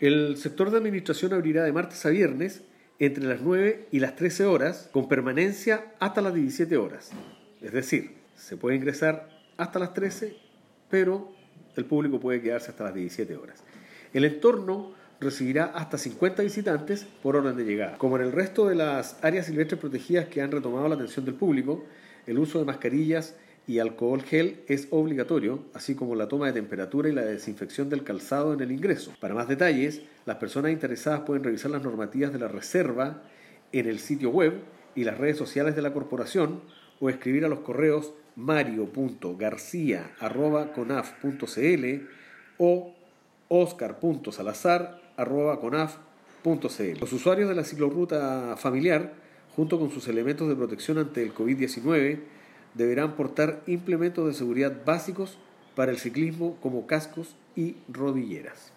El sector de administración abrirá de martes a viernes entre las 9 y las 13 horas con permanencia hasta las 17 horas. Es decir, se puede ingresar hasta las 13, pero el público puede quedarse hasta las 17 horas. El entorno recibirá hasta 50 visitantes por orden de llegada. Como en el resto de las áreas silvestres protegidas que han retomado la atención del público, el uso de mascarillas y alcohol gel es obligatorio, así como la toma de temperatura y la desinfección del calzado en el ingreso. Para más detalles, las personas interesadas pueden revisar las normativas de la reserva en el sitio web y las redes sociales de la corporación o escribir a los correos mario.garcía.conaf.cl o oscar.salazar.conaf.cl. Los usuarios de la ciclorruta familiar, junto con sus elementos de protección ante el COVID-19, deberán portar implementos de seguridad básicos para el ciclismo como cascos y rodilleras.